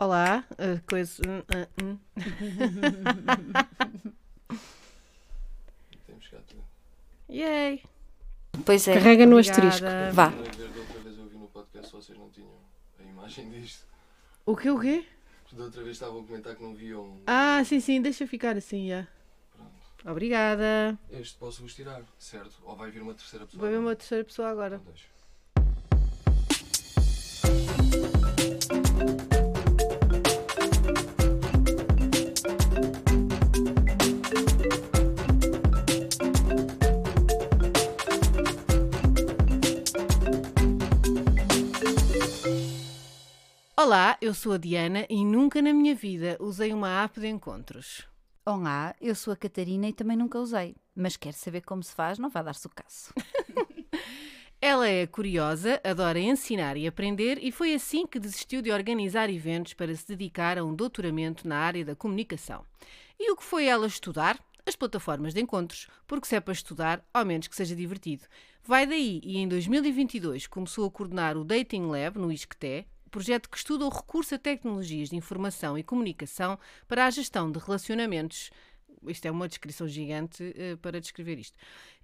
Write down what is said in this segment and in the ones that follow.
Olá, uh, coisa. ah, hum. Temos cá tudo. Yay! Pois é. Carrega no Obrigada. asterisco. Vá. Da outra vez eu vi no podcast vocês não tinham a imagem disto. O que, o quê? Da outra vez estavam a comentar que não viam. Ah, sim, sim, deixa ficar assim, já. Pronto. Obrigada. Este posso vos tirar, certo? Ou vai vir uma terceira pessoa? Vou ver uma terceira pessoa agora. Então deixa. Olá, eu sou a Diana e nunca na minha vida usei uma app de encontros. Olá, eu sou a Catarina e também nunca usei. Mas quero saber como se faz, não vai dar-se o caso. Ela é curiosa, adora ensinar e aprender e foi assim que desistiu de organizar eventos para se dedicar a um doutoramento na área da comunicação. E o que foi ela estudar? As plataformas de encontros, porque se é para estudar, ao menos que seja divertido. Vai daí e em 2022 começou a coordenar o Dating Lab no ISCTE, projeto que estuda o recurso a tecnologias de informação e comunicação para a gestão de relacionamentos. Isto é uma descrição gigante eh, para descrever isto.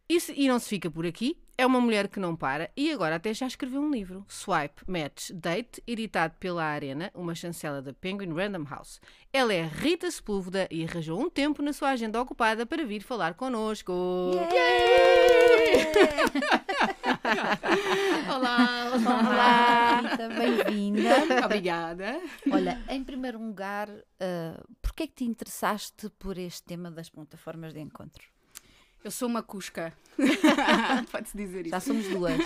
E, se- e não se fica por aqui, é uma mulher que não para e agora até já escreveu um livro, Swipe Match Date, editado pela Arena, uma chancela da Penguin Random House. Ela é Rita Sepúlveda e arranjou um tempo na sua agenda ocupada para vir falar connosco. Olá, Olá, Rita, bem-vinda. Obrigada. Olha, em primeiro lugar, uh, porquê é que te interessaste por este tema das plataformas de encontro? Eu sou uma cusca. Pode-se dizer isso. Já somos duas.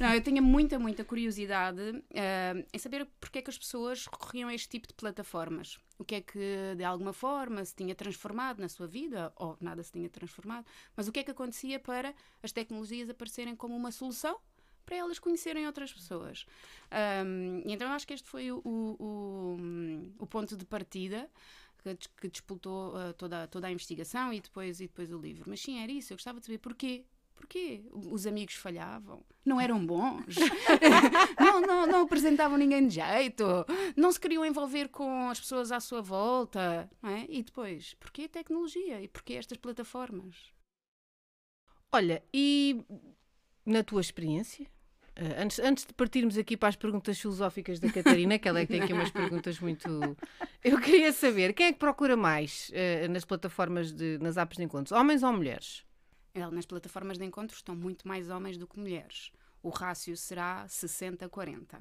Não, eu tinha muita, muita curiosidade eh, em saber porque é que as pessoas recorriam a este tipo de plataformas. O que é que, de alguma forma, se tinha transformado na sua vida, ou nada se tinha transformado, mas o que é que acontecia para as tecnologias aparecerem como uma solução para elas conhecerem outras pessoas. E então eu acho que este foi o, o, o, ponto de partida que, que disputou ah, toda, toda a investigação e depois, e depois o livro. Mas sim, era isso. Eu gostava de saber porquê. Porquê? Os amigos falhavam? Não eram bons? não, não, não apresentavam ninguém de jeito? Não se queriam envolver com as pessoas à sua volta? É? E depois, porquê a tecnologia? E porquê estas plataformas? Olha, e na tua experiência? eh, antes, antes de partirmos aqui para as perguntas filosóficas da Catarina, que ela é que tem aqui umas perguntas muito. Eu queria saber quem é que procura mais eh, nas plataformas, de, nas apps de encontros, homens ou mulheres? Nas plataformas de encontro estão muito mais homens do que mulheres. O rácio será 60-40.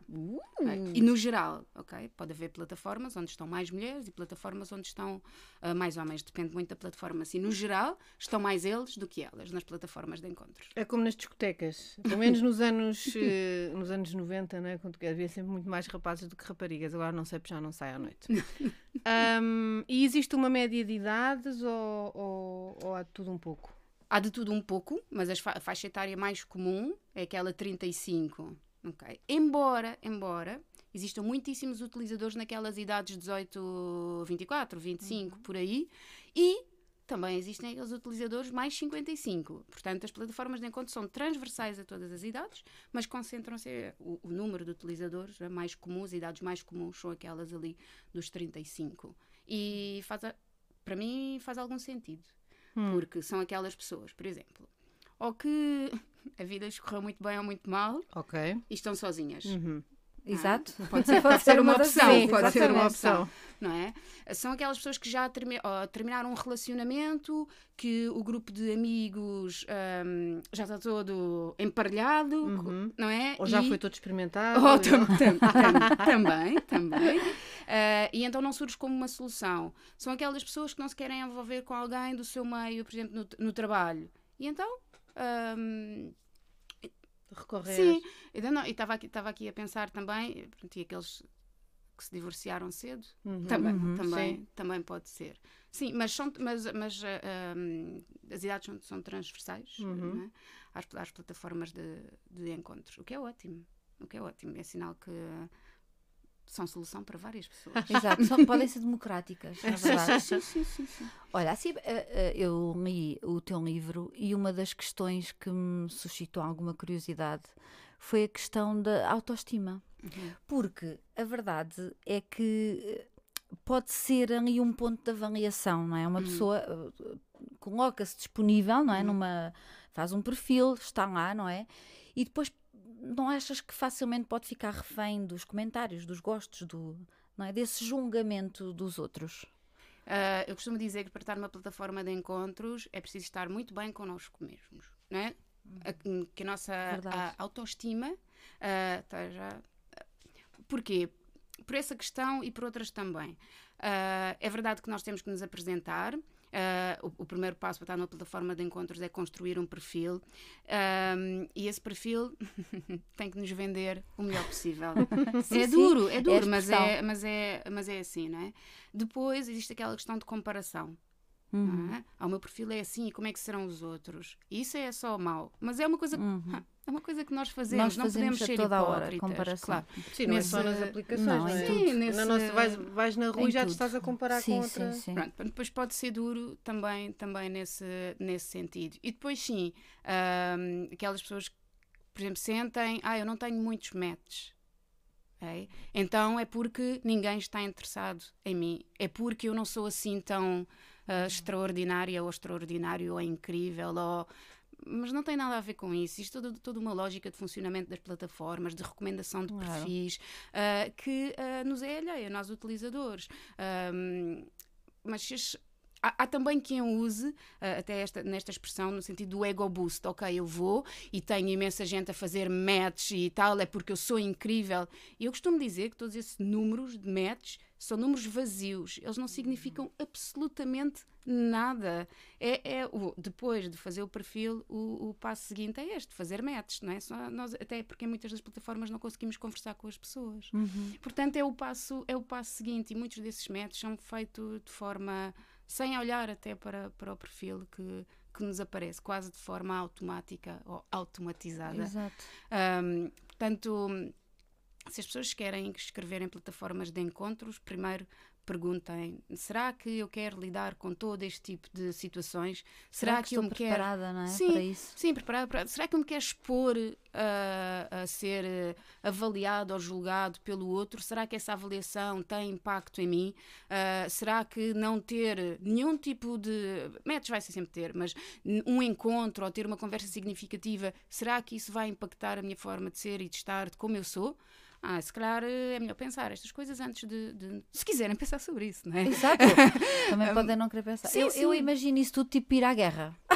Ok? E no geral, ok? Pode haver plataformas onde estão mais mulheres e plataformas onde estão ah, mais homens. Depende muito da plataforma. Assim, no geral, estão mais eles do que elas nas plataformas de encontros. É como nas discotecas, pelo menos nos anos, eh, nos anos 90, né, quando havia sempre muito mais rapazes do que raparigas, agora não sei porque já não sai à noite. Ahm, e existe uma média de idades ou, ou, ou há tudo um pouco? Há de tudo um pouco, mas a faixa etária mais comum é aquela 35. ok? Embora, embora existam muitíssimos utilizadores naquelas idades 18, 24, 25, por aí, e também existem aqueles utilizadores mais 55. Portanto, as plataformas de encontro são transversais a todas as idades, mas concentram-se o, o número de utilizadores é mais comum, as idades mais comuns são aquelas ali dos 35. E faz a- para mim faz algum sentido. Porque são aquelas pessoas, por exemplo, ou que a vida escorreu muito bem ou muito mal Ok. e estão sozinhas. Uhum. Exato. Pode ser, pode ser uma opção. vezes, pode ser uma opção. Não é? São aquelas pessoas que já termi- terminaram um relacionamento, que o grupo de amigos hum, já está todo emparelhado, Uhum. não é? Ou já E- foi todo experimentado? Oh, tam- tam- tam- também, também. Ah, e então não surge como uma solução. São aquelas pessoas que não se querem envolver com alguém do seu meio, por exemplo, no, no trabalho. E então. hum, Recorrer. sim, ainda não- e estava aqui, estava aqui a pensar também, pronto, e aqueles que se divorciaram cedo, Uhum. também, Uhum, também, sim. também pode ser. Sim, mas, são, mas, mas hum, as idades são, são transversais Uhum. não é? às, às plataformas de, de encontros, o que é ótimo. O que é ótimo, é sinal que são solução para várias pessoas. Exato, só podem ser democráticas, na verdade. sim, sim, sim, sim. Olha, assim, eh, eh, eu li o teu livro e uma das questões que me suscitou alguma curiosidade foi a questão da autoestima. Porque a verdade é que eh, pode ser ali um ponto de avaliação, não é? Uma pessoa eh, coloca-se disponível, não é? Numa, faz um perfil, está lá, não é? E depois não achas que facilmente pode ficar refém dos comentários, dos gostos, do, não é? Desse julgamento dos outros. Ah, eu costumo dizer que para estar numa plataforma de encontros é preciso estar muito bem connosco mesmos, não é? A- que a nossa a- autoestima ah, esteja. Porquê? Por essa questão e por outras também. Ah, é verdade que nós temos que nos apresentar. Ah, o, o primeiro passo para estar numa plataforma de encontros é construir um perfil Ahm, e esse perfil tem que nos vender o melhor possível. Sim, é duro, é a duro, mas, expressão. é, mas, é, mas é assim, não é? Depois existe aquela questão de comparação. Uhum. não é? Ah, o meu perfil é assim, e como é que serão os outros? Isso é só mau. Mas é uma coisa, é uma coisa que nós fazemos, Nós não fazemos podemos a ser toda hora, hipócritas. comparação. Claro. Sim, não é só Nesse- nas aplicações, não, não, é? Sim, Na nossa, nesse- vais, vais na rua Em e já te tudo. estás a comparar sim, com outra. Sim, sim. Pronto, depois pode ser duro também, também nesse, nesse sentido. E depois, sim, aquelas pessoas que, por exemplo, sentem, ah, eu não tenho muitos matches. ok? Então é porque ninguém está interessado em mim. É porque eu não sou assim tão ah, extraordinária ou extraordinário ou incrível ou mas não tem nada a ver com isso. Isto é toda, toda uma lógica de funcionamento das plataformas, de recomendação de Claro. perfis, ah, que ah, nos é alheia, nós utilizadores. Ahm, mas há, há também quem use, ah, até esta, nesta expressão, no sentido do ego boost. Ok, eu vou e tenho imensa gente a fazer match e tal, é porque eu sou incrível. E eu costumo dizer que todos esses números de match são números vazios. Eles não significam absolutamente nada. É, é o, depois de fazer o perfil, o, o passo seguinte é este, fazer matches, não é? Só nós, até porque em muitas das plataformas não conseguimos conversar com as pessoas. Portanto, é o passo, é o passo seguinte e muitos desses matches são feitos de forma sem olhar até para, para o perfil que, que nos aparece, quase de forma automática ou automatizada. Exato. Ahm, portanto, se as pessoas querem escrever em plataformas de encontros, primeiro perguntem: será que eu quero lidar com todo este tipo de situações? Será, que, eu estou me quero preparada, não é? Sim, Para isso. Sim, preparado para. Será que eu me quero expor ah, a ser eh, avaliado ou julgado pelo outro? Será que essa avaliação tem impacto em mim? Ah, será que não ter nenhum tipo de. Metes vai ser sempre ter, mas um encontro ou ter uma conversa significativa, será que isso vai impactar a minha forma de ser e de estar, de como eu sou? Ah, se calhar eh, é melhor pensar estas coisas antes de, de- Se quiserem pensar sobre isso, não é? Exato. Também podem não querer pensar. sim, eu, eu sim. imagino isso tudo tipo ir à guerra.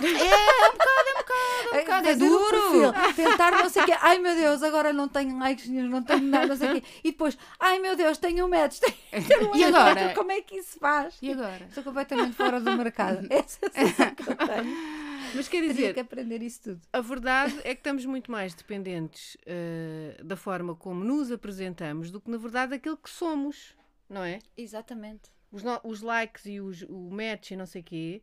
um bocado, é fazer o duro. perfil, tentar não sei o quê. Ai meu Deus, agora não tenho likes, não tenho nada, não sei o quê. E depois, ai meu Deus, tenho um metros. Tenho, tenho um E agora? Como é que isso faz? E agora? Estou completamente fora do mercado. Essa é a sensação que eu tenho. Mas quer Teria dizer, que aprender isso tudo. a verdade é que estamos muito mais dependentes eh, da forma como nos apresentamos do que, na verdade, daquilo que somos, não é? Exatamente. Os, no- os likes e os, o match e não sei o quê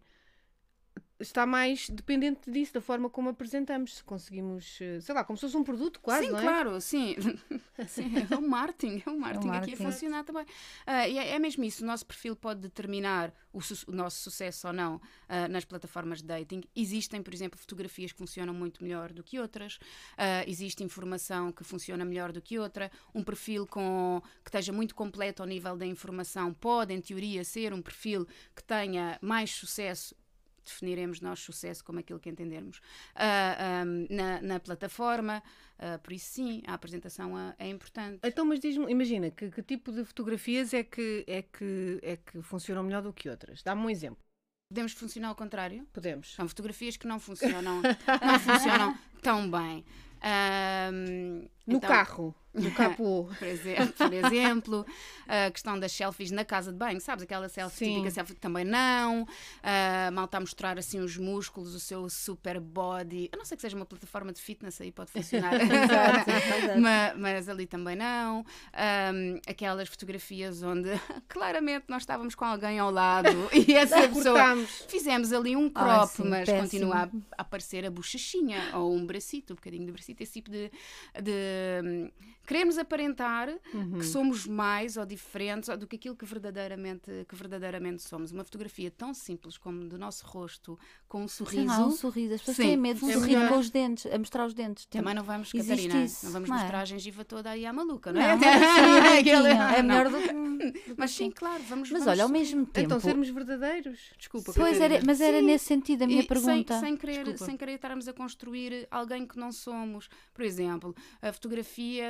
está mais dependente disso, da forma como apresentamos. Se conseguimos, eh, sei lá, como se fosse um produto quase, sim, não é? claro, sim. sim. É um marketing, é um marketing, aqui marketing. a funcionar também. Ah, e é, é mesmo isso, o nosso perfil pode determinar o, su- o nosso sucesso ou não ah, nas plataformas de dating. Existem, por exemplo, fotografias que funcionam muito melhor do que outras, Ah, existe informação que funciona melhor do que outra, um perfil com, que esteja muito completo ao nível da informação pode, em teoria, ser um perfil que tenha mais sucesso definiremos nós sucesso como aquilo que entendermos ah, ahm, na, na plataforma. Ah, por isso, sim, a apresentação ah, é importante. Então, mas diz-me, imagina, que, que tipo de fotografias é que, é, que, é que funcionam melhor do que outras? Dá-me um exemplo. Podemos funcionar ao contrário? Podemos. São fotografias que não funcionam, não funcionam tão bem. No então, carro, no capô. Por exemplo, por exemplo, a questão das selfies na casa de banho, sabes? Aquela selfie Sim. típica selfie que também não. Ah, mal está a mostrar assim os músculos, o seu super body. A não ser que seja uma plataforma de fitness, aí pode funcionar. Exato, exato. Ma- mas, ali também não. Ahm, aquelas fotografias onde claramente nós estávamos com alguém ao lado e essa pessoa. Cortámos. Fizemos ali um crop, sim, mas péssimo. continua a, a aparecer a bochechinha ou um bracito, um bocadinho de bracito, esse tipo de, de, queremos aparentar Uhum. que somos mais ou diferentes ou do que aquilo que verdadeiramente, que verdadeiramente somos. Uma fotografia tão simples como do nosso rosto, com um sorriso. Sim, há um sorriso. As pessoas Sim, têm medo de é sorrir com os dentes, a mostrar os dentes. Tem- Também não vamos, Existe Catarina, isso, não vamos não é? mostrar a gengiva toda aí à maluca, Não, não é? não, é não. melhor do que. Mas sim, claro, vamos Mas vamos olha, ao mesmo tempo. Então, sermos verdadeiros. Desculpa, Pois Catarina. era, mas era Sim. nesse sentido a minha E pergunta. Sem, sem, querer, Desculpa. sem querer estarmos a construir alguém que não somos. Por exemplo, a fotografia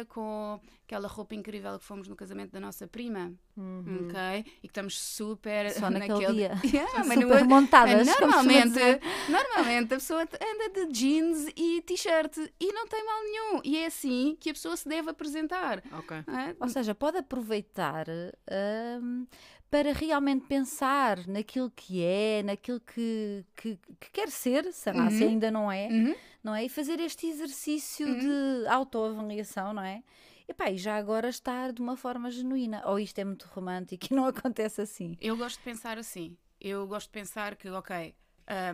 com aquela roupa incrível que fomos no casamento da nossa prima, Uhum. ok? E que estamos super. Só naquele naquele... dia. Yeah, Super não- montadas. mas como costuma normalmente, normalmente a pessoa anda de jeans e t-shirt e não tem mal nenhum. E é assim que a pessoa se deve apresentar. Ok. é? Ou seja, pode aproveitar hum, para realmente pensar naquilo que é, naquilo que, que, que quer ser, sei lá, se Uhum. ainda não é, Uhum. não é? E fazer este exercício Uhum. de autoavaliação, não é? E pá, e já agora estar de uma forma genuína. Ou isto é muito romântico e não acontece assim. Eu gosto de pensar assim. Eu gosto de pensar que, ok,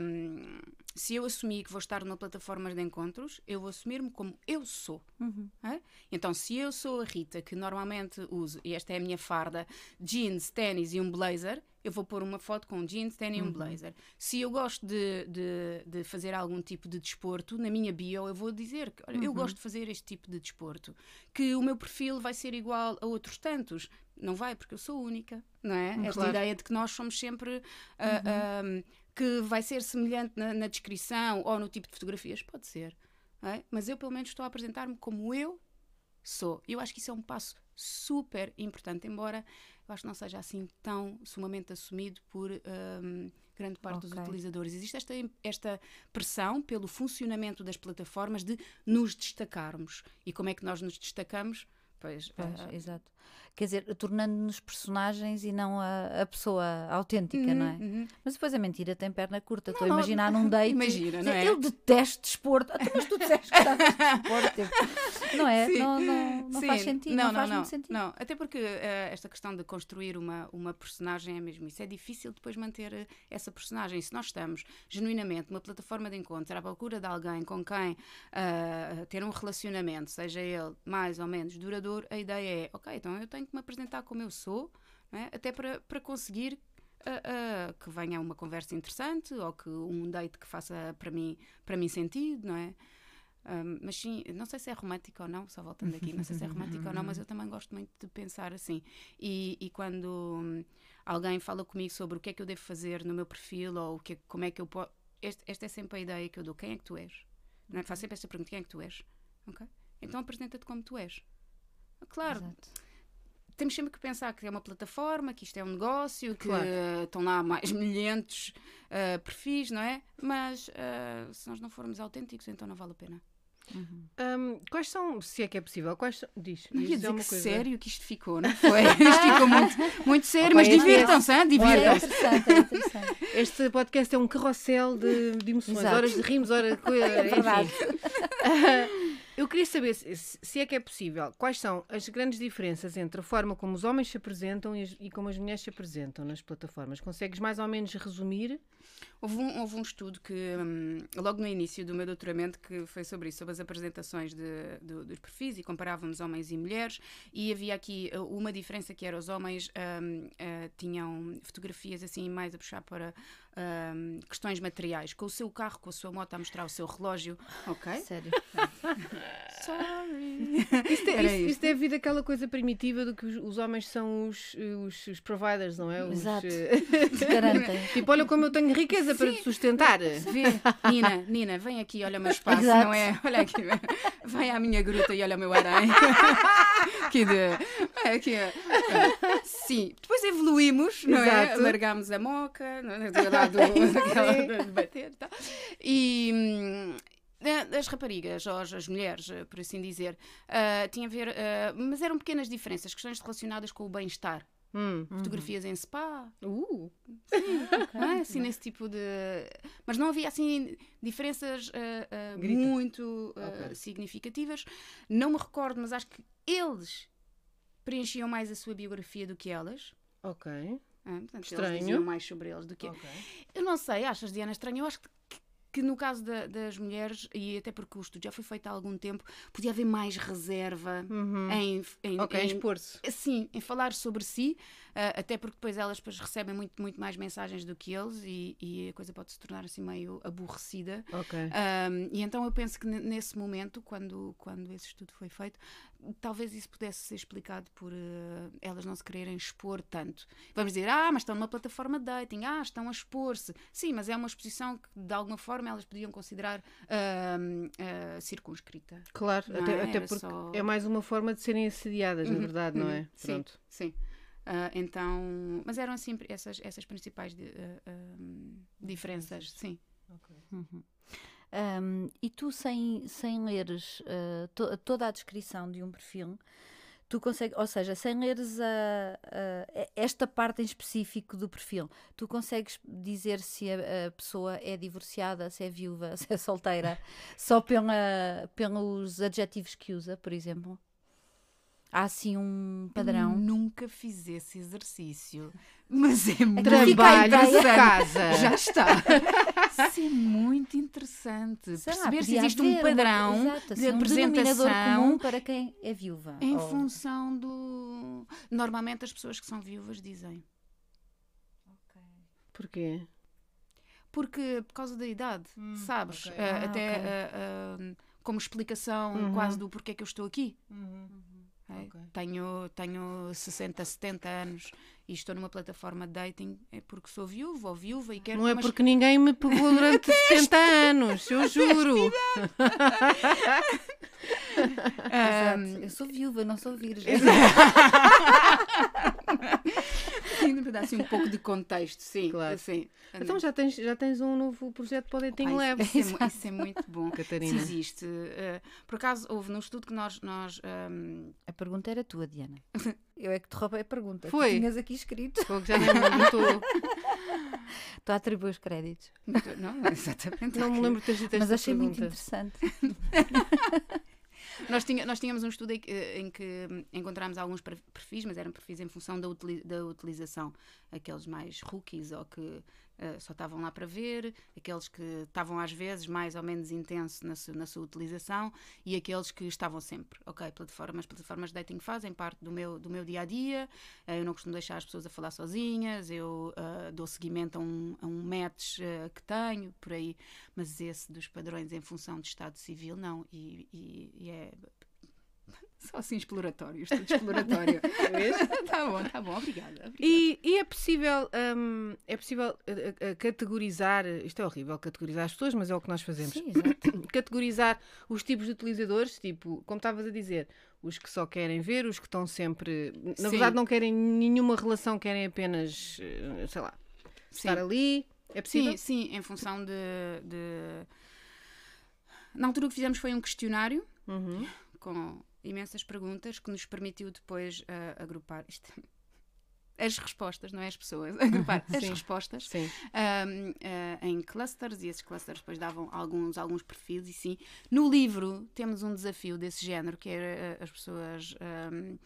hum, se eu assumir que vou estar numa plataforma de encontros, eu vou assumir-me como eu sou. Uhum. é? Então, se eu sou a Rita, que normalmente uso, e esta é a minha farda, jeans, ténis e um blazer, eu vou pôr uma foto com jeans, ténis e um blazer. Se eu gosto de, de, de fazer algum tipo de desporto, na minha bio eu vou dizer que olha, eu gosto de fazer este tipo de desporto. Que o meu perfil vai ser igual a outros tantos. Não vai, porque eu sou única, não é? Esta Claro. ideia de que nós somos sempre. ah, ah, que vai ser semelhante na, na descrição ou no tipo de fotografias, pode ser. é? Mas eu, pelo menos, estou a apresentar-me como eu sou. Eu acho que isso é um passo super importante, embora eu acho que não seja assim tão sumamente assumido por hum, grande parte dos Ok. utilizadores. Existe esta, esta pressão pelo funcionamento das plataformas de nos destacarmos. E como é que nós nos destacamos? Pois, Pois, ah, exato. Quer dizer, tornando-nos personagens e não a, a pessoa autêntica, não é? uhum, uhum. Mas depois a mentira tem perna curta. Estou a não, imaginar num date. imagina, não é? Eu detesto desporto. Ah, Mas tu disseste que de desporto. não é? Sim. Não, não, não faz sentido. Não, faz muito sentido. Não, até porque eh, esta questão de construir uma, uma personagem é mesmo isso. É difícil depois manter eh, essa personagem. Se nós estamos genuinamente numa plataforma de encontros à procura de alguém com quem ah, ter um relacionamento, seja ele mais ou menos duradouro, a ideia é, ok, então eu tenho que me apresentar como eu sou, não é? até para, para conseguir ah, ah, que venha uma conversa interessante ou que um date que faça para mim, para mim sentido, não é? Mas sim, não sei se é romântico ou não, só voltando aqui, não sei se é romântico ou não, mas eu também gosto muito de pensar assim. E, e quando alguém fala comigo sobre o que é que eu devo fazer no meu perfil ou o que, como é que eu posso. Esta é sempre a ideia que eu dou: quem é que tu és? Não é? Faço sempre esta pergunta: quem é que tu és? Ok? Então apresenta-te como tu és. Claro, Exato. Temos sempre que pensar que é uma plataforma, que isto é um negócio, que Claro. estão lá mais milhentos eh, perfis, não é? Mas eh, se nós não formos autênticos, então não vale a pena. Hum, quais são, se é que é possível, quais são. Diz, Não ia dizer que sério que isto ficou, não foi? Isto ficou muito, muito sério, mas Opa, este é- divirtam-se, é divirtam-se. interessante, é interessante. Este podcast é um carrossel de, de emoções, Exato. horas de rimos, horas de coisa. É verdade. Eu queria saber, se, se é que é possível, quais são as grandes diferenças entre a forma como os homens se apresentam e, as- e como as mulheres se apresentam nas plataformas. Consegues mais ou menos resumir? Houve um, houve um estudo que, hum, logo no início do meu doutoramento, que foi sobre isso, sobre as apresentações de- do- dos perfis e comparávamos homens e mulheres, e havia aqui uh, uma diferença que era os homens hum, uh, tinham fotografias assim mais a puxar para hum, questões materiais, com o seu carro, com a sua moto, a mostrar o seu relógio, ok? Sério. Sorry. Isto é, Era isto, isto. isto é devido àquela coisa primitiva do que os, os homens são os, os, os providers, não é? Os, Exato. eh, Te garantem. tipo, olha como eu tenho riqueza para te sustentar. Vê, Nina, Nina, vem aqui, olha o meu espaço, Exato. não é? Olha aqui, vem à minha gruta e olha o meu aranha. que de. É, aqui, é. Sim, depois evoluímos, não é? Exato. Largámos a moca, não é? Lá do, daquela de bater e. E. hum, As raparigas, ou as, mulheres, eh, por assim dizer, ah, tinha a ver, ah, mas eram pequenas diferenças, questões relacionadas com o bem-estar. Hum. Fotografias em spa, Uh, não é? Assim, nesse tipo de. Mas não havia assim diferenças Grita. muito ah, Ok. significativas. Não me recordo, mas acho que eles preenchiam mais a sua biografia do que elas. ok. Ah, portanto, Estranho. Eles diziam mais sobre eles do que. ok. Eu não sei, achas, Diana, estranho? Eu acho que que no caso da- das mulheres, e até porque o estudo já foi feito há algum tempo, podia haver mais reserva em, em, Ok, em- expor-se. Sim, em falar sobre si, ah, até porque depois elas depois recebem muito, muito mais mensagens do que eles e, e a coisa pode se tornar assim meio aborrecida. Ok. Um, e então eu penso que ne- nesse momento, quando, quando esse estudo foi feito, talvez isso pudesse ser explicado por eh, elas não se quererem expor tanto. Vamos dizer, ah, mas estão numa plataforma de dating, ah, estão a expor-se. Sim, mas é uma exposição que de alguma forma elas podiam considerar ahm, ah, circunscrita. Claro, Não até, é? até porque só- é mais uma forma de serem assediadas, na Uhum, verdade, não uhum, é? Sim, Pronto. sim. Ah, então, mas eram assim essas, essas principais ah, diferenças, sim. Um, e tu, sem, sem leres uh, to- toda a descrição de um perfil, tu consegues, ou seja, sem leres a, a- esta parte em específico do perfil, tu consegues dizer se a, a pessoa é divorciada, se é viúva, se é solteira, só pela, pelos adjetivos que usa, por exemplo? Há assim um padrão? Nunca fiz esse exercício, mas é muito Trabalho de casa. Já está. Isso é muito interessante. Sei lá, Perceber se existe um haver uma- padrão exato, de assim, um apresentação comum para quem é viúva. em ou- função do. Normalmente as pessoas que são viúvas dizem. Porquê? Porque por causa da idade, sabes? ok. Eh, Ah, até ok. eh, eh, como explicação Uhum. quase do porquê que eu estou aqui. É, Ok. Tenho, tenho 60, 70 anos e estou numa plataforma de dating é porque sou viúva ou viúva e quero Não é umas- porque ninguém me pegou durante 70 anos, eu juro. Exato. Eu sou viúva, não sou virgem. Sim, para dar assim um pouco de contexto, sim. Claro. Assim, Então já tens, já tens um novo projeto para o Dating Pá, Lab. isso, isso é, isso é muito bom. Catarina. Se existe. eh, por acaso, houve num estudo que nós. nós ehm, A pergunta era tua, Diana. Eu é que te roubei a pergunta. Foi. Tu tinhas aqui escrito. Já nem me estou- Tu atribuis os créditos. não, exatamente. não me lembro de ter dito Mas achei muito pergunta. interessante. Nós, tinha- nós tínhamos um estudo em que, em que encontramos alguns per- perfis, mas eram perfis em função da, utili- da utilização. Aqueles mais rookies ou que eh, só estavam lá para ver, aqueles que estavam às vezes mais ou menos intenso na, su- na sua utilização e aqueles que estavam sempre. Ok, plataformas, plataformas de dating fazem parte do meu, do meu dia a dia. eu não costumo deixar as pessoas a falar sozinhas, eu ah, dou seguimento a um, a um match que tenho, por aí. Mas esse dos padrões em função de Estado Civil, não. E, e- e é. Só assim exploratório, estudo exploratório. tá bom, tá bom, obrigada. obrigada. E, e é possível, hum, é possível eh, eh, categorizar, isto é horrível categorizar as pessoas, mas é o que nós fazemos. Sim. Categorizar os tipos de utilizadores, tipo, como estavas a dizer, os que só querem ver, os que estão sempre, na Sim. verdade não querem nenhuma relação, querem apenas, eh, sei lá, Sim. estar ali. É possível? Sim, sim, em função de, de- Na altura o que fizemos foi um questionário Uhum. com imensas perguntas que nos permitiu depois ah, agrupar isto. As respostas, não é as pessoas, agrupar as Sim. respostas Sim. ahm, ah, em clusters e esses clusters depois davam alguns, alguns perfis e sim. No livro temos um desafio desse género que é ah, as pessoas. ahm,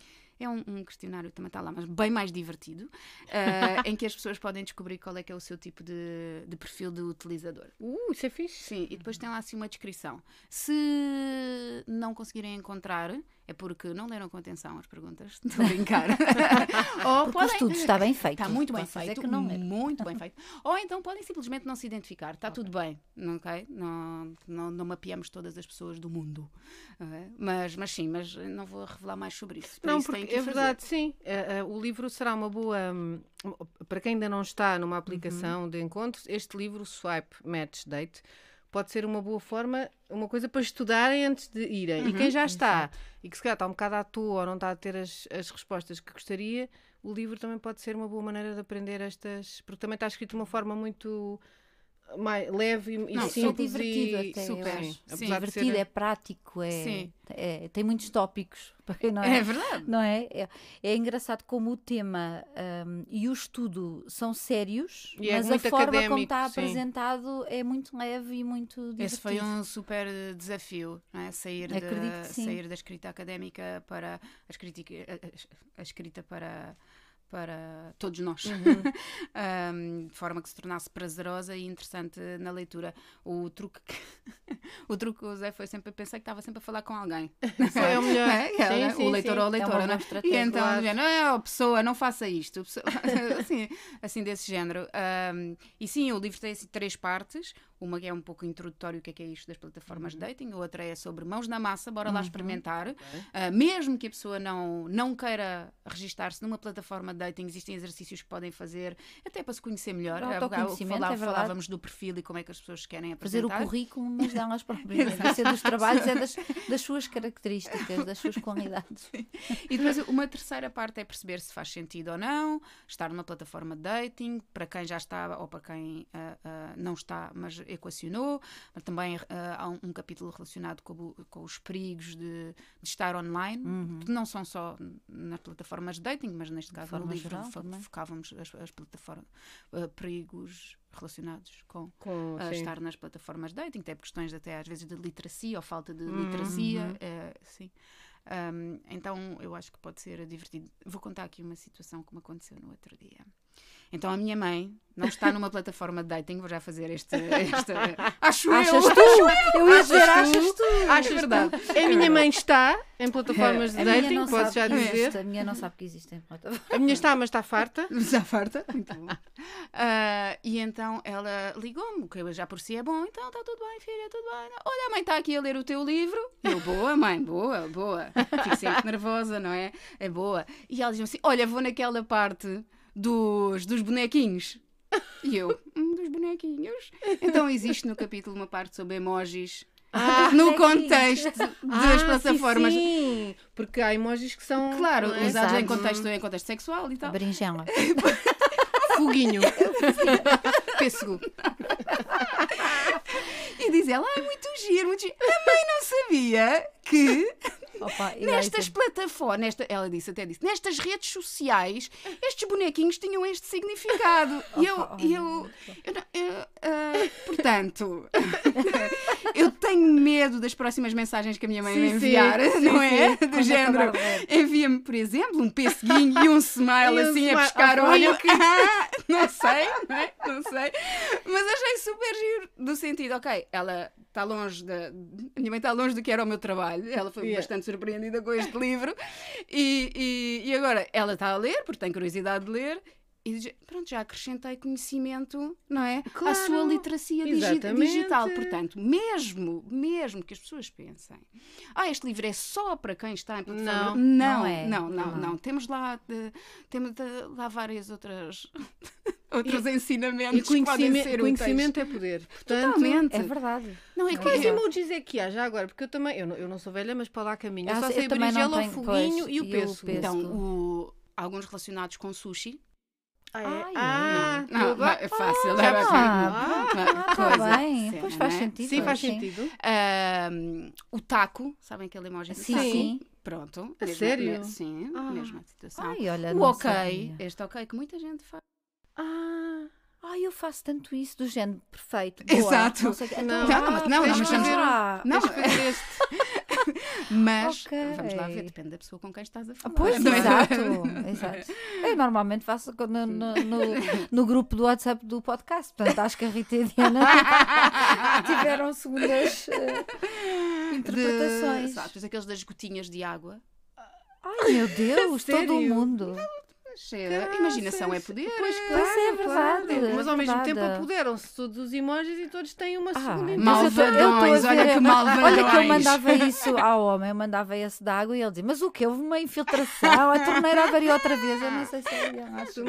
é um, um questionário que também está lá, mas bem mais divertido, ah, em que as pessoas podem descobrir qual é que é o seu tipo de, de perfil de utilizador. Uh, isso é fixe. Sim, e depois tem lá assim uma descrição. Se não conseguirem encontrar, é porque não leram com atenção as perguntas. Estou a brincar. Ou Porque o estudo está bem feito. Está muito bem Vocês é feito, que não muito bem feito. Ou então podem simplesmente não se identificar, está tudo bem, não, ok? Não, não, não mapeamos todas as pessoas do mundo. ok? Mas, mas sim, mas não vou revelar mais sobre isso. Para Não, isso porque que é fazer. verdade, sim. Eh, eh, o livro será uma boa. hum, para quem ainda não está numa aplicação Uhum. de encontros, este livro, Swipe Match Date, pode ser uma boa forma, uma coisa para estudarem antes de irem. E Uhum. quem já está e que se calhar está um bocado à toa ou não está a ter as, as respostas que gostaria, o livro também pode ser uma boa maneira de aprender estas. Porque também está escrito de uma forma muito mais leve e, Não, simples divertido e até, super. Sim, de divertido, ser- é prático, é, Sim. é- tem muitos tópicos. Não é? É verdade. Não é? é? é engraçado como o tema hum, e o estudo são sérios, E é mas a muito forma como está sim. apresentado é muito leve e muito divertido. Esse foi um super desafio, não é? sair, sim. sair da escrita académica para a escrita, a, a- a escrita para, para todos nós, um, de forma que se tornasse prazerosa e interessante na leitura. O truque que, o truque que usei foi sempre pensar que estava sempre a falar com alguém. Foi o melhor. É, Sim, é, sim, o leitor sim. ou a É leitora, boa né? E então, claro. do género, "Ah, pessoa, não faça isto. pessoa", assim, assim desse género. Um, e sim, o livro tem assim, três partes. Uma que é um pouco introdutório, o que é que é isto das plataformas Uhum. de dating. A outra é sobre mãos na massa, bora lá experimentar. Uh, mesmo que a pessoa não, não queira registar-se numa plataforma de dating, existem exercícios que podem fazer, até para se conhecer melhor. Autoconhecimento, falava- é verdade. falávamos do perfil e como é que as pessoas querem Fazer o apresentar. currículo, mas delas próprias. Não é ser dos trabalhos, é das, das suas características, das suas qualidades. E depois uma terceira parte é perceber se faz sentido ou não, estar numa plataforma de dating, para quem já está ou para quem ah, ah, não está, mas equacionou. Mas também ah, há um, um capítulo relacionado com, com os perigos de, de estar online, que não são só nas plataformas de dating, mas neste caso no livro geral fo- também. focávamos as, as plataformas, ah, perigos relacionados com Com, sim. estar nas plataformas de dating, até questões até às vezes de literacia ou falta de Uhum. literacia, eh, sim. Um, então eu acho que pode ser divertido. Vou contar aqui uma situação que me aconteceu no outro dia. Então a minha mãe não está numa plataforma de dating, vou já fazer este. este acho Achas eu! tu? Eu ia dizer, Achas achas tu? Achas É verdade. tu? A minha mãe está em plataformas de dating, posso já dizer. existe, A minha não sabe que existem plataformas. A minha está, mas está farta. Já farta? Muito bom. Ah, e então ela ligou-me, que já por si é bom, então está tudo bem, filha, tudo bem. Olha, a mãe está aqui a ler o teu livro. E eu, boa, mãe, boa, boa. Fico sempre nervosa, não é? É boa. E ela diz-me assim: olha, vou naquela parte dos, dos bonequinhos. E eu, "Hum, dos bonequinhos. Então existe no capítulo uma parte sobre emojis. Ah, no contexto das ah, sim, plataformas. Sim, porque há emojis que são. Claro, é? usados em Exato. contexto, em contexto sexual e tal. Berinjela. Foguinho. Pêssego. e diz ela, ai, muito giro, muito giro. A mãe não sabia que Opa, e aí nestas tem- plataformas, nesta, ela disse, até disse, nestas redes sociais, estes bonequinhos tinham este significado. E eu, Opa, eu, eu eu, ah, portanto, eu tenho medo das próximas mensagens que a minha mãe Sim, vai enviar, sim, não sim. é? Do Quando género, envia-me, por exemplo, um pesseguinho e um smile E um assim a smile. pescar Ah, olho. olha que- não sei, não, é? não sei. Mas achei super giro, do sentido, ok, ela está longe da. A minha mãe está longe do que era o meu trabalho. Ela foi Yeah. bastante surpreendida com este livro. E, e, e agora ela está a ler, porque tem curiosidade de ler. E pronto, já acrescentei conhecimento, não é? À Claro, sua literacia digi- digital. Portanto, mesmo, mesmo que as pessoas pensem, ah, este livro é só para quem está em plataforma. Não, não, não é. não, não, Não. não. Temos lá, de- temos de- lá várias outras outros ensinamentos E que podem conhecimento, ser conhecimento é poder. Portanto, Totalmente. É verdade. Não é Não Quais é. emojis é que há já agora? Porque eu também, eu não, eu não sou velha, mas para lá caminho. Eu Ah, só eu sei o também não berinjela, o tenho, foguinho pois, e o e o pêssego. Então, o- alguns relacionados com sushi. Ah, é? Ai, Ah, Não, eu agora- é fácil. leva percebi. aqui. Ah, Ah, tá coisa, bem. cena, Pois faz não é? sentido. Sim, faz sim. sentido. Ahm, o taco, sabem aquele emoji do Sim, taco? sim. Pronto. A mesma- sério? me- Sim, Ah. mesma situação. Ai, olha, o não ok, sabia. este ok que muita gente faz. Ah, Ai, eu faço tanto isso do género perfeito. boa, Exato. Não, sei o quê. Não. Então, Não, mas- ah, não, pois mas vamos ah, Não, mas Ok. vamos lá ver, depende da pessoa com quem estás a Ah, falar. Pois, não é? exato, exato. Eu normalmente faço no, no, no, no grupo do WhatsApp do podcast. Portanto, acho que a Rita e a Diana tiveram segundas De, interpretações. sabe, depois aqueles das gotinhas de água. Ai, meu Deus, todo o mundo. Imaginação é poder. Pois Pois é, claro, verdade, é Mas ao mesmo verdade. tempo apoderam-se todos os emojis e todos têm uma Ah, segunda Malvadões, olha que malvadões. Olha que eu mandava isso ao homem, eu mandava esse de água e ele dizia, mas o que? Houve uma infiltração, a torneira avariou outra vez, eu não sei se é acho.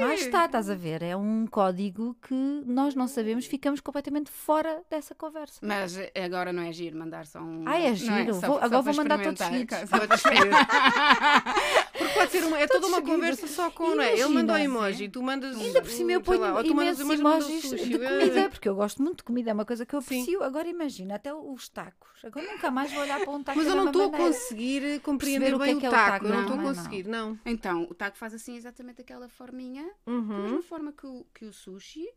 Mas está, estás a ver, é um código que nós não sabemos, ficamos completamente fora dessa conversa. Mas agora não é giro mandar só um. Ah, é não giro. Só- Vou- só agora vou mandar todos seguidos. Pode ser uma, é toda uma conversa só com, não é? Ele mandou emoji, tu mandas. Ainda por cima eu ponho lá, ou tu mandas imensos emojis, de comida, porque eu gosto muito de comida, é uma coisa que eu aprecio. Agora imagina, até os tacos. Agora nunca mais vou olhar para um taco Mas eu da não estou a conseguir compreender Perceber o que bem é o é o taco. Eu não estou a conseguir, não. Então, o taco faz assim exatamente aquela forminha, da Uhum. mesma forma que o, que o sushi.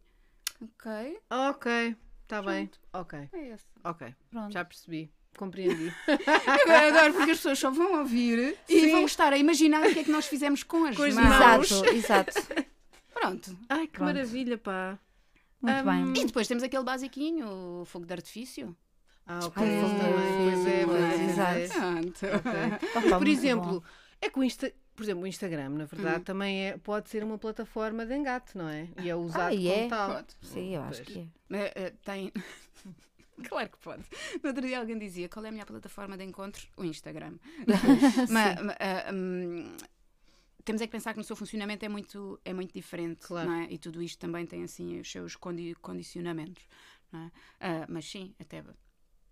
Ok, Ok, está bem. Ok, é esse. ok. Pronto. Já percebi. Compreendi. Agora, agora, porque as pessoas só vão ouvir e Sim. vão estar a imaginar o que é que nós fizemos com as Com as mãos. mãos. Exato, exato. Pronto. Ai, que Pronto. maravilha, pá. Muito Hum, bem. E depois temos aquele basiquinho, o fogo de artifício. Ah, ok. Pois é, pois é, exato. pois é. Pronto. Ok. Opa, Por exemplo, bom. é que o Insta, por exemplo, o Instagram, na verdade, também é, pode ser uma plataforma de engate, não é? E é usado e é? como tal. Pode. Sim, eu acho Pois. que é. Eh, tem. Claro que pode. No outro dia alguém dizia qual é a minha plataforma de encontro? O Instagram. mas, ah, hum, temos é que pensar que no seu funcionamento é muito, é muito diferente, Claro. é? E tudo isto também tem assim os seus condi- condicionamentos, é? Ah, mas sim, até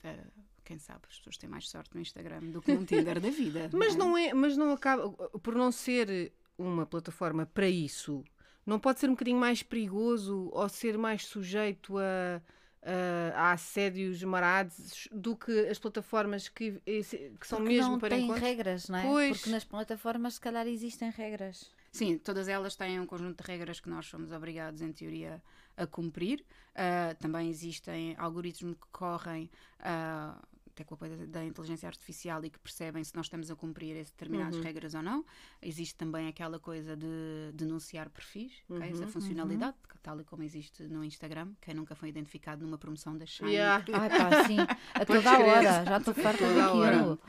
ah, quem sabe as pessoas têm mais sorte no Instagram do que no Tinder da vida. Mas é? não é, mas não acaba por não ser uma plataforma para isso. Não pode ser um bocadinho mais perigoso ou ser mais sujeito a, a, a assédios marados do que as plataformas que, que são Porque mesmo não para têm encontros? regras, não é? Pois. Porque nas plataformas, se calhar, existem regras. Sim, todas elas têm um conjunto de regras que nós somos obrigados, em teoria, a cumprir. Ah, também existem algoritmos que correm, ah, até com o apoio da, da inteligência artificial, e que percebem se nós estamos a cumprir determinadas Uhum. regras ou não. Existe também aquela coisa de denunciar perfis, ok? Uhum, essa funcionalidade, que tal e como existe no Instagram. Quem nunca foi identificado numa promoção da Shine. Yeah. Ai pá, sim, a toda a hora, já estou farta Toda a hora. daquilo.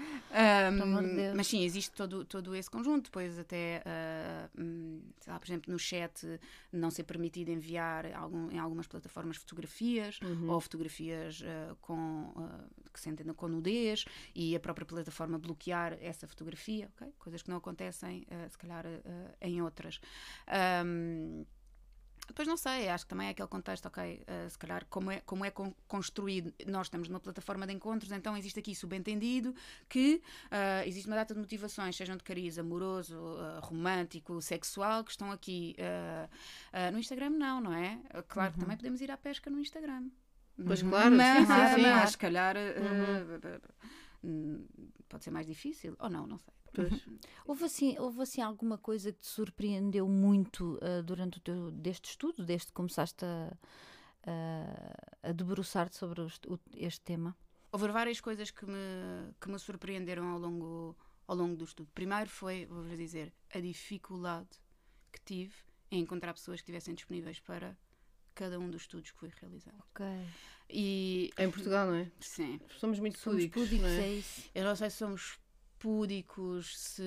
Deus. mas sim, existe todo, todo esse conjunto. Depois, até, ah, sei lá, por exemplo, no chat, não ser permitido enviar algum- em algumas plataformas fotografias Uhum. ou fotografias ah, com, ah, que se entendam com nudez e a própria plataforma bloquear essa fotografia, ok? Coisas que não acontecem, ah, se calhar, ah, em outras. Ahm, Depois não sei, acho que também é aquele contexto, ok, eh, se calhar como é, como é con- construído, nós estamos numa plataforma de encontros, então existe aqui subentendido que ah, existe uma data de motivações, sejam de cariz amoroso, ah, romântico, sexual, que estão aqui. no Instagram não, não é? Claro que também podemos ir à pesca no Instagram. Pois claro, mas, sim, sim, sim. mas se calhar ah, hum, pode ser mais difícil, ou não, não sei. Pois. Houve assim, houve assim alguma coisa que te surpreendeu muito ah, durante o teu deste estudo, desde que começaste a, a, a debruçar-te sobre o- este tema? Houve várias coisas que me, que me surpreenderam ao longo, ao longo do estudo. Primeiro foi, vou-vos dizer, a dificuldade que tive em encontrar pessoas que estivessem disponíveis para cada um dos estudos que fui realizando. Ok. E, Em Portugal, não é? sim, Somos muito Somos púdicos, púdicos, não é? é isso. eu não sei se somos púdicos, se.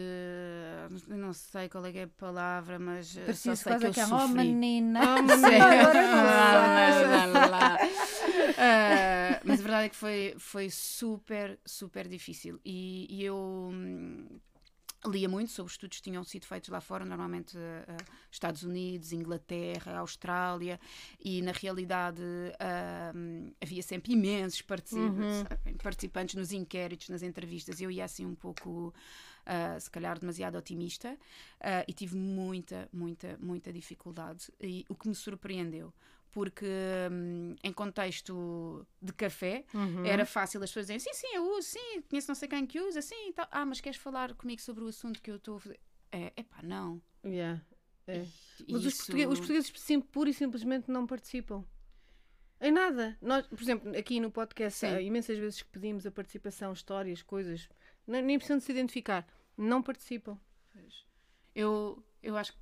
eu não sei qual é, que é a palavra, mas. eh, Preciso só sei que quase eu aquela, oh menina. Oh, sei. Ah, mas a verdade é que foi, foi super, super difícil. E, e eu hum, lia muito sobre estudos que tinham sido feitos lá fora, normalmente ah, Estados Unidos, Inglaterra, Austrália, e na realidade hum, havia sempre imensos Uhum. participantes nos inquéritos, nas entrevistas. Eu ia assim um pouco. ah, se calhar demasiado otimista e tive muita, muita, muita dificuldade. E o que me surpreendeu, porque hum, em contexto de café Uhum. era fácil as pessoas dizerem sim, sim, eu uso, sim, conheço não sei quem que usa, sim tal. Ah, mas queres falar comigo sobre o assunto que eu estou a fazer? É, epá, não. Yeah. É. Mas os, isso- portugueses, os portugueses pura e simplesmente não participam. Em nada. Nós, por exemplo, aqui no podcast, Sim. há imensas vezes que pedimos a participação, histórias, coisas, nem, nem precisam de se identificar. Não participam. Pois. Eu, eu acho que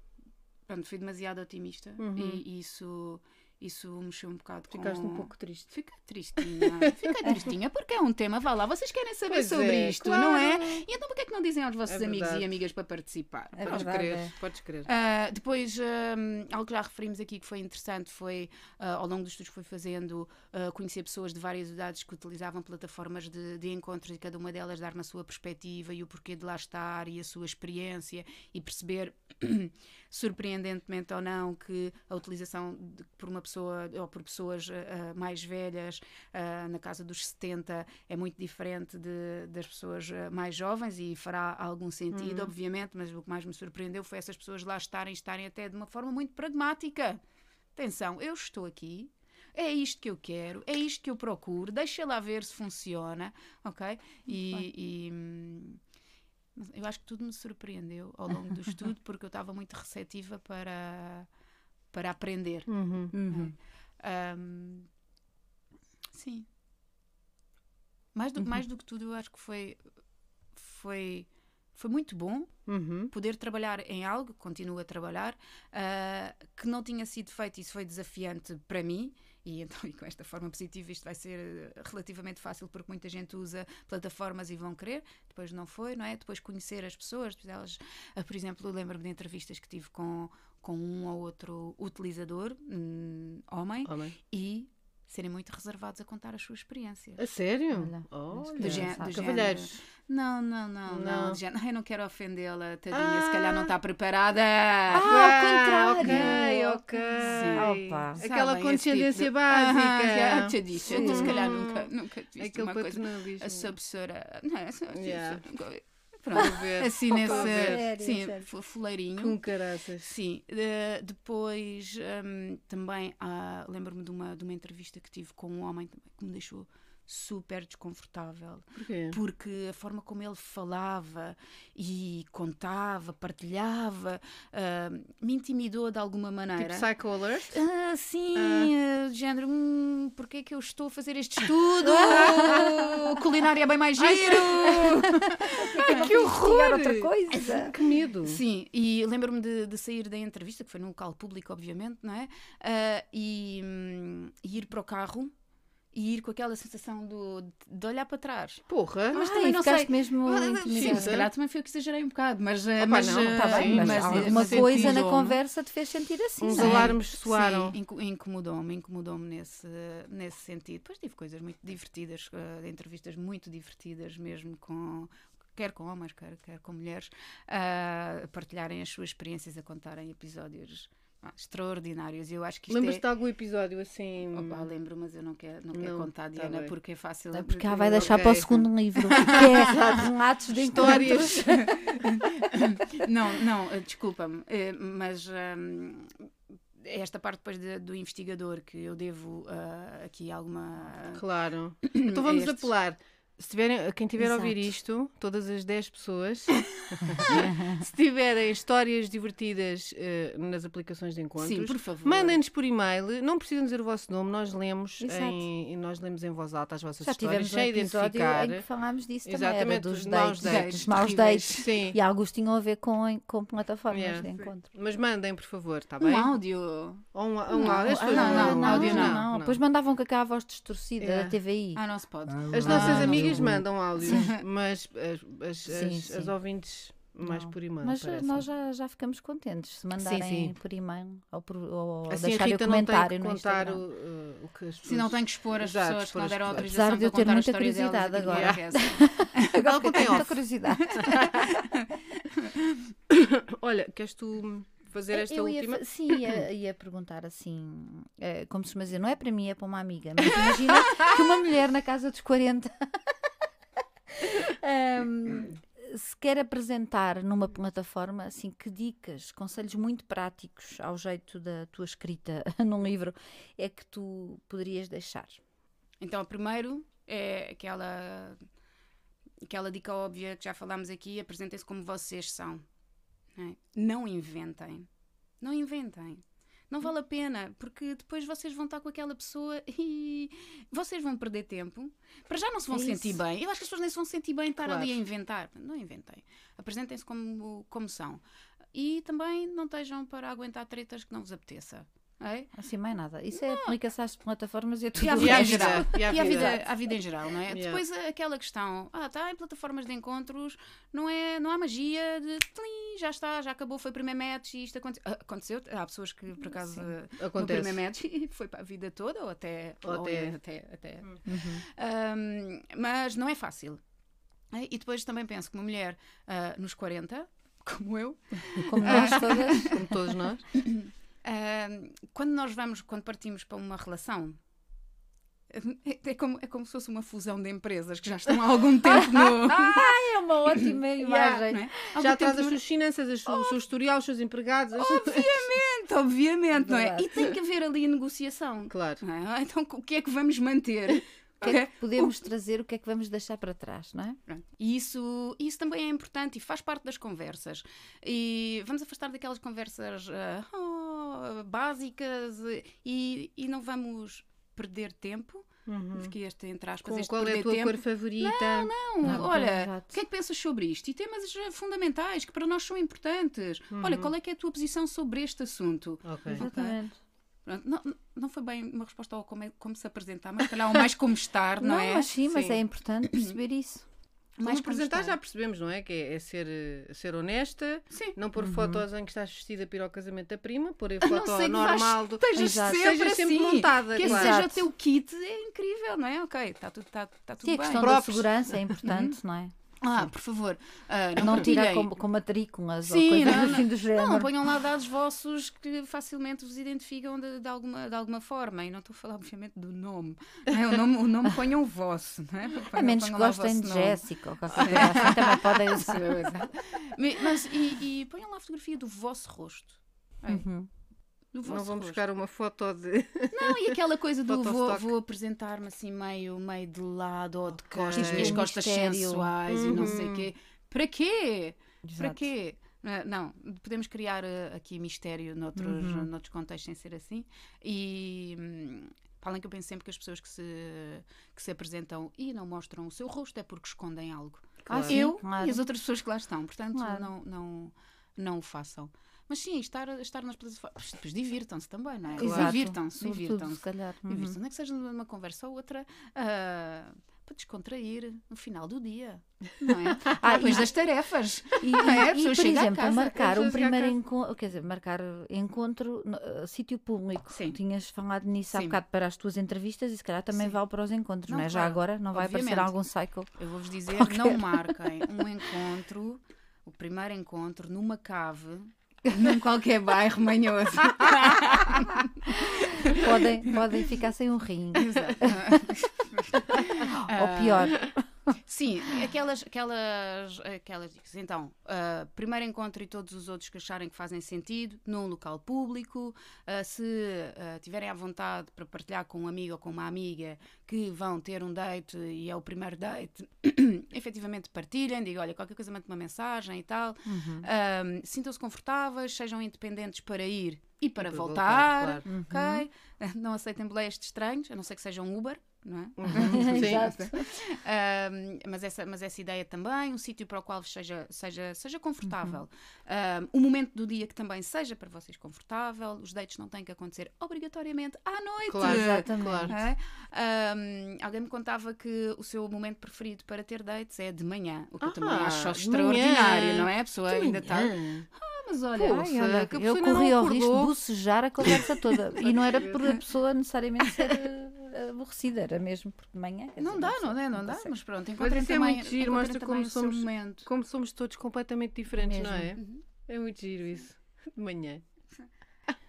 pronto, fui demasiado otimista Uhum. e, e isso, isso mexeu um bocado Ficaste com... um pouco triste. Fiquei tristinha, fiquei tristinha, porque é um tema, vá lá, vocês querem saber Pois sobre é, isto, claro. não é? E então porquê é que não dizem aos vossos É amigos e amigas para participar? É podes verdade, crer, é. podes crer. Ah, depois, hum, algo que já referimos aqui que foi interessante foi, ah, ao longo dos estudos que fui fazendo, ah, conhecer pessoas de várias idades que utilizavam plataformas de, de encontros e cada uma delas dar na sua perspectiva e o porquê de lá estar e a sua experiência e perceber, surpreendentemente ou não, que a utilização de- por uma pessoa ou por pessoas ah, mais velhas, ah, na casa dos 70, é muito diferente de- das pessoas mais jovens e fará algum sentido, obviamente, mas o que mais me surpreendeu foi essas pessoas lá estarem, estarem até de uma forma muito pragmática. Atenção, eu estou aqui. É isto que eu quero, é isto que eu procuro, deixa lá ver se funciona, ok? E, e, hum, eu acho que tudo me surpreendeu ao longo do estudo porque eu estava muito receptiva para, para aprender. Uhum. Uhum. Ahm, sim. Mais do, mais do que tudo, eu acho que foi, foi, foi muito bom Uhum. poder trabalhar em algo, continuo a trabalhar, ah, que não tinha sido feito, isso foi desafiante para mim. E então, e com esta forma positiva, isto vai ser eh, relativamente fácil porque muita gente usa plataformas e vão querer. Depois não foi, não é? Depois conhecer as pessoas, depois elas, ah, por exemplo, eu lembro-me de entrevistas que tive com, com um ou outro utilizador, hum, homem, Homem. e serem muito reservados a contar as suas experiências. A sério? Olha, Olha. Do do Cavalheiros. Não, não, não, não. Não. Ai, não quero ofendê-la, tadinha, se calhar Ah. não está preparada. Ah, ao ok, contrário. Ok. Sim. Opa. Aquela Sabem, condescendência tipo- básica. Ah, já te disse, eu se calhar nunca, nunca te Aquele uma coisa. A sua professora. Não, a Yeah. Pronto, a assim Estou a nesse. Sério, Sim, sério. fu- fuleirinho. Com caraças. Sim, eh, depois hum, também ah, lembro-me de uma, de uma entrevista que tive com um homem também que me deixou super desconfortável Porquê? porque a forma como ele falava e contava, partilhava, ah, me intimidou de alguma maneira. Tipo Psycho Alert? Ah, sim, de género, hum, porque é que eu estou a fazer este estudo? Culinária é bem mais giro! que horror! outra coisa. Que medo. Sim, e lembro-me de, de sair da entrevista, que foi num local público, obviamente, não é? E, hum, e ir para o carro e ir com aquela sensação do, de olhar para trás. Porra. Mas Ai, também não sei. mesmo intimidada. Sim, se calhar também foi o que exagerei um bocado, mas. ah, Opa, mas não, Está Sim, bem, mas, mas- alguma mas coisa na conversa te fez sentir assim. Uns não é? alarmes soaram. Sim, inco- incomodou-me, incomodou-me nesse, nesse sentido. Depois tive coisas muito divertidas, eh, entrevistas muito divertidas mesmo com quer com homens, quer, quer com mulheres, a partilharem as suas experiências, a contarem episódios ah, extraordinários. E Eu acho que isto Lembras-te é... de algum episódio assim? Opa, lembro, mas eu não quero, não quero Não, contar, tá Diana, bem. porque é fácil. É porque ela vai deixar Ok. para o segundo livro, que é relatos de Histórias. Não, não, eh, desculpa-me, eh, mas hum, esta parte depois de- do investigador que eu devo ah, aqui alguma. Claro. Então vamos estes. apelar. Se tiverem, quem tiver a ouvir Exato. isto, todas as 10 pessoas, se tiverem histórias divertidas eh, nas aplicações de encontros, Sim, por favor. mandem-nos por e-mail. Não precisam dizer o vosso nome, nós lemos, Exato. em, nós lemos em voz alta as vossas Já histórias, tivemos um sem identificar. em que falámos disso também, era Exatamente, dos dos maus dates, dates dos maus dates. Sim, E alguns tinham a ver com, com plataformas Yeah. de encontro. mas mandem, por favor, está Um bem? áudio. Ou um, um Não, áudio. Ah, não, mandam. não, áudio não. Depois mandavam com aquela voz distorcida Yeah. da TVI. Ah, não se pode. As Ah, nossas não. Amigas mandam áudios, mas as, as, Sim, as, sim. as ouvintes mais Não. por e-mail. Mas eh, parece-me. nós já, já ficamos contentes se mandarem sim. por e-mail ou, por, ou Assim a deixarem o Rita não tem comentário que no contar Instagram. o, uh, o que as pessoas... Se não tem que expor as Exato, pessoas que não deram autorização Apesar de eu ter muita delas curiosidade agora. Agora fiquei com muita curiosidade. Olha, queres tu fazer esta eu ia, última? fa- sim, ia, ia perguntar assim, eh, como se costuma dizer, não é para mim, é para uma amiga. Mas imagina que uma mulher na casa dos 40 ahm, se quer apresentar numa plataforma, assim, que dicas, conselhos muito práticos ao jeito da tua escrita num livro é que tu poderias deixar? Então, primeiro é aquela, aquela dica óbvia que já falámos aqui: apresentem-se como vocês são. Não, é? Não inventem. Não inventem. Não vale a pena, porque depois vocês vão estar com aquela pessoa e vocês vão perder tempo. Para já não se vão É sentir bem. Eu acho que as pessoas nem se vão sentir bem estar Claro. ali a inventar. Não inventem. Apresentem-se como, como são. E também não estejam para aguentar tretas que não vos apeteça. É? Assim, mais nada. Isso é aplica-se às plataformas e a tudo. E à vida em geral. e à vida. vida, à vida em geral, não é? Yeah. Depois a- aquela questão, ah, está em plataformas de encontros, não, é, não há magia de tlim, já está, já acabou, foi o primeiro match e isto aconteceu. Ah, aconteceu, há pessoas que por acaso eh, no Acontece. primeiro match foi para a vida toda ou até. Ou ou até- até, até. Uhum. Ahm, mas não é fácil. É, E depois também penso que uma mulher ah, nos 40, como eu, Como nós todas. Como todos nós. Quando nós vamos, quando partimos para uma relação, é, como, é como se fosse uma fusão de empresas que já estão há algum tempo no. É uma ótima imagem. não é? Já traz as suas finanças, as su- o seu historial, os seus empregados. as- Obviamente, obviamente, não é? E tem que haver ali a negociação. Claro. é? Então, o que é que vamos manter? O que é que podemos trazer, o que é que vamos deixar para trás, não é? E isso, isso também é importante e faz parte das conversas. E vamos afastar daquelas conversas ah, oh, básicas e, e não vamos perder tempo Fiquei este entre aspas, Com este qual é a tua tempo. cor favorita? Não, Não, olha, exato. o que é que pensas sobre isto? E temas eh, fundamentais que para nós são importantes. Olha, qual é que é a tua posição sobre este assunto? Ok. Exatamente. Pronto, não, não foi bem uma resposta ao como, é- como se apresentar, mas se calhar o mais como estar, não, Não, é? mas sim, mas Sim. é importante perceber isso. Mais Mais como apresentar já percebemos, não é? Que é, é ser, eh, ser honesta, Sim. não pôr fotos em que estás vestida para ir ao casamento da prima, pôr a A não foto vais- normal do. estejas sempre, Seja sempre assim, montada, Que esse claro. seja o teu kit, é incrível, não é? Ok, está tudo, tá, tá tudo Sim, a bem. questão da Próprios. segurança é importante, não é? Ah, por favor, ah, não, Não, partilhem. com, com matrículas Sim, ou coisas não, assim do género. Não, ponham lá dados vossos que facilmente vos identificam de, de alguma, de alguma forma. E não estou a falar, obviamente, do nome. é? O nome, o nome ponham o vosso. Não é? a Ponham- menos que gostem de. Jéssica ou qualquer coisa assim, também podem usar. Me- Mas, e, e ponham lá a fotografia do vosso rosto. É, Uhum. Não vão rosto. buscar uma foto de. Não, e aquela coisa do vou, vou apresentar-me assim meio, meio de lado ou de Ok. costas, minhas um costas sensuais e não sei o Uhum. quê. Para quê? Para Exato. quê? Ah, Não, podemos criar ah, aqui mistério noutros, Uhum. noutros contextos sem ser assim. E hum, para além que eu penso sempre que as pessoas que se, que se apresentam e não mostram o seu rosto é porque escondem algo. Ah, sim, eu claro. e as outras pessoas que lá estão. Portanto, Claro. não, não, não o façam. Mas sim, estar, estar nas plataformas. Depois divirtam-se também, não é? Exato. Divirtam-se, divirtam-se. se calhar. Uhum. Divirtam-se. Nem que seja numa conversa ou outra ah, para descontrair no final do dia. Não é? Ah, Depois e- das tarefas. E, Não é? E, pessoa por exemplo, casa, marcar um primeiro encontro, quer dizer, marcar encontro, no, uh, sítio público. Sim. Tinhas falado nisso há Sim. bocado para as tuas entrevistas e se calhar também Sim. vale para os encontros, não, Não, é? Já claro. agora não vai aparecer algum cycle. Eu vou-vos dizer, Qualquer. não marquem um encontro, o primeiro encontro, numa cave, num qualquer bairro manhoso. Podem, podem ficar sem um rim. Ou pior, Sim, aquelas, aquelas, aquelas dicas. Então, ah, primeiro encontro e todos os outros que acharem que fazem sentido, num local público. Ah, se ah, tiverem à vontade para partilhar com um amigo ou com uma amiga que vão ter um date e é o primeiro date, efetivamente partilhem, digam, olha, qualquer coisa mande uma mensagem e tal. Uhum. Sintam-se confortáveis, sejam independentes para ir e para, para voltar. voltar, Uhum. ok? Não aceitem boleias de estranhos, a não ser que seja um Uber, não é? Uhum, Sim. Exato. Um, mas, essa, mas essa ideia também, um sítio para o qual seja, seja, seja confortável. Um, um momento do dia que também seja para vocês confortável. Os dates não têm que acontecer obrigatoriamente à noite. Claro, Exatamente. claro. É? Um, alguém me contava que o seu momento preferido para ter dates é de manhã, o que eu também Ah, acho extraordinário, manhã. não é? A pessoa De ainda está. Ah, mas olha, Ai, olha, eu corri ao risco de bocejar a conversa toda. E não era por a pessoa necessariamente ser eh, aborrecida, era mesmo porque de manhã. não dizer, dá, não é? Não dá, consegue. mas pronto, Mas encontrem isso é muito giro, mostra como somos, momento. como somos todos completamente diferentes, não é? Mesmo. É muito giro isso. De manhã.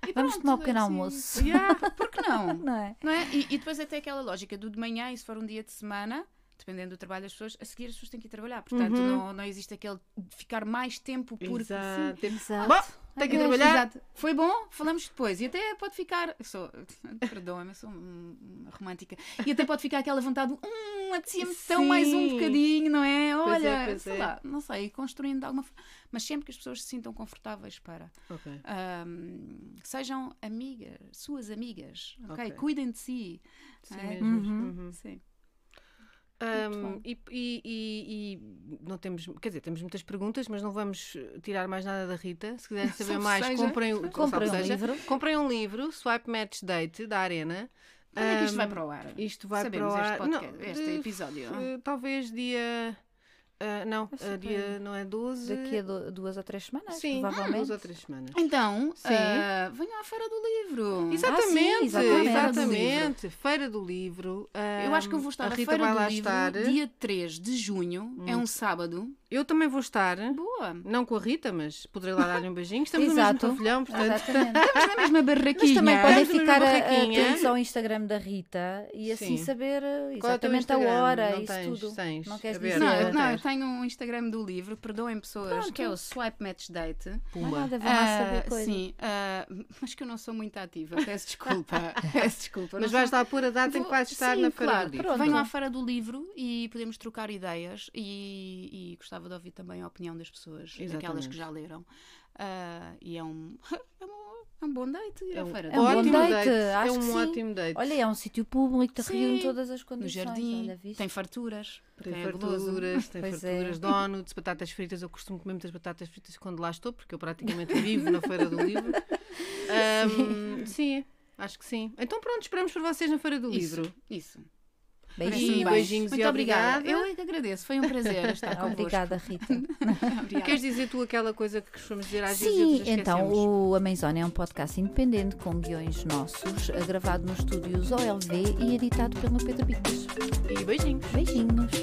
E Vamos pronto, tomar um pequeno assim, almoço. yeah, por que não? Não é? Não é? E, e depois até aquela lógica do de manhã, e se for um dia de semana, dependendo do trabalho das pessoas, a seguir as pessoas têm que ir trabalhar. Portanto, Uhum. não, não existe aquele de ficar mais tempo porque sim. Exato. Exato. Bom, tem que trabalhar. exato. Foi bom, falamos depois. E até pode ficar. Sou. Perdoa-me, eu sou uma romântica. E até pode ficar aquela vontade. Hum, apetecia-me tão mais um bocadinho, não é? Pois é, Olha, pois sei é. lá, não sei, construindo de alguma forma. Mas sempre que as pessoas se sintam confortáveis para. Ok. Hum, sejam amigas, suas amigas, ok? Ok. Cuidem de si. Sim, É. Uhum. Uhum. Sim. Ahm, e, e- e- e não temos, quer dizer, temos muitas perguntas, mas não vamos tirar mais nada da Rita. Se quiserem saber mais, seja. comprem, Comprem um seja, livro. comprem um livro, Swipe Match Date, da Arena. Quando é que isto vai para o ar? Isto vai Sabemos para o este ar. podcast- não, este episódio. eh, talvez dia. Ah, não, ah, dia não é 12. Daqui a du- duas ou três semanas, Sim, provavelmente. duas ou três semanas. Então, Sim. ah, venham à Feira do Livro. Exatamente, exatamente. exatamente. Feira do Livro. Eu acho que eu vou estar a na Feira do Livro estar. dia 3 de junho. É um sábado. Eu também vou estar. Boa. Não com a Rita, mas poderei lá dar-lhe um beijinho. Estamos no mesmo Exato. pavilhão, portanto. Exatamente. Estamos na mesma barraquinha. Mas também podem ficar a- atentos ao Instagram da Rita e assim Sim. saber é exatamente a Instagram? hora, Não isso tens, tudo. tens. Não queres dizer? Não, não, eu tenho um Instagram do livro, perdoem pessoas, Pronto. que é o Swipe Match Date. Pumba. nada, vão lá saber Ah, coisas. sim, ah, mas que eu não sou muito ativa, peço desculpa. peço desculpa. Mas vais lá pôr a data em que vais estar sim, na Feira claro. do Livro. Pronto. Venham à Feira do Livro e podemos trocar ideias e, e gostava de ouvir também a opinião das pessoas, daquelas Exatamente. que já leram. Ah, e é um, é, um, é um um bom date ir É à um feira É um bom ótimo date, date. acho é um que sim. ótimo date. Olha, é um sítio público, te Sim, reúne todas as no condições. jardim, olha, viste? tem farturas. Tem é farturas, tem Pois é. farturas, donuts, batatas fritas. Eu costumo comer muitas batatas fritas quando lá estou, porque eu praticamente vivo na Feira do Livro. Ahm, sim, acho que sim. Então pronto, esperamos por vocês na Feira do Isso, Livro. isso. E Beijinhos. beijinhos Muito e obrigada. obrigada. Eu é que agradeço, foi um prazer estar convosco. Obrigada, Rita. Obrigada. Queres dizer tu aquela coisa que costumamos dizer às vezes Sim, vezes então esquecemos? o Amazon é um podcast independente com guiões nossos, eh, gravado nos estúdios OLV e editado pelo Pedro Bicas. E beijinhos. Beijinhos.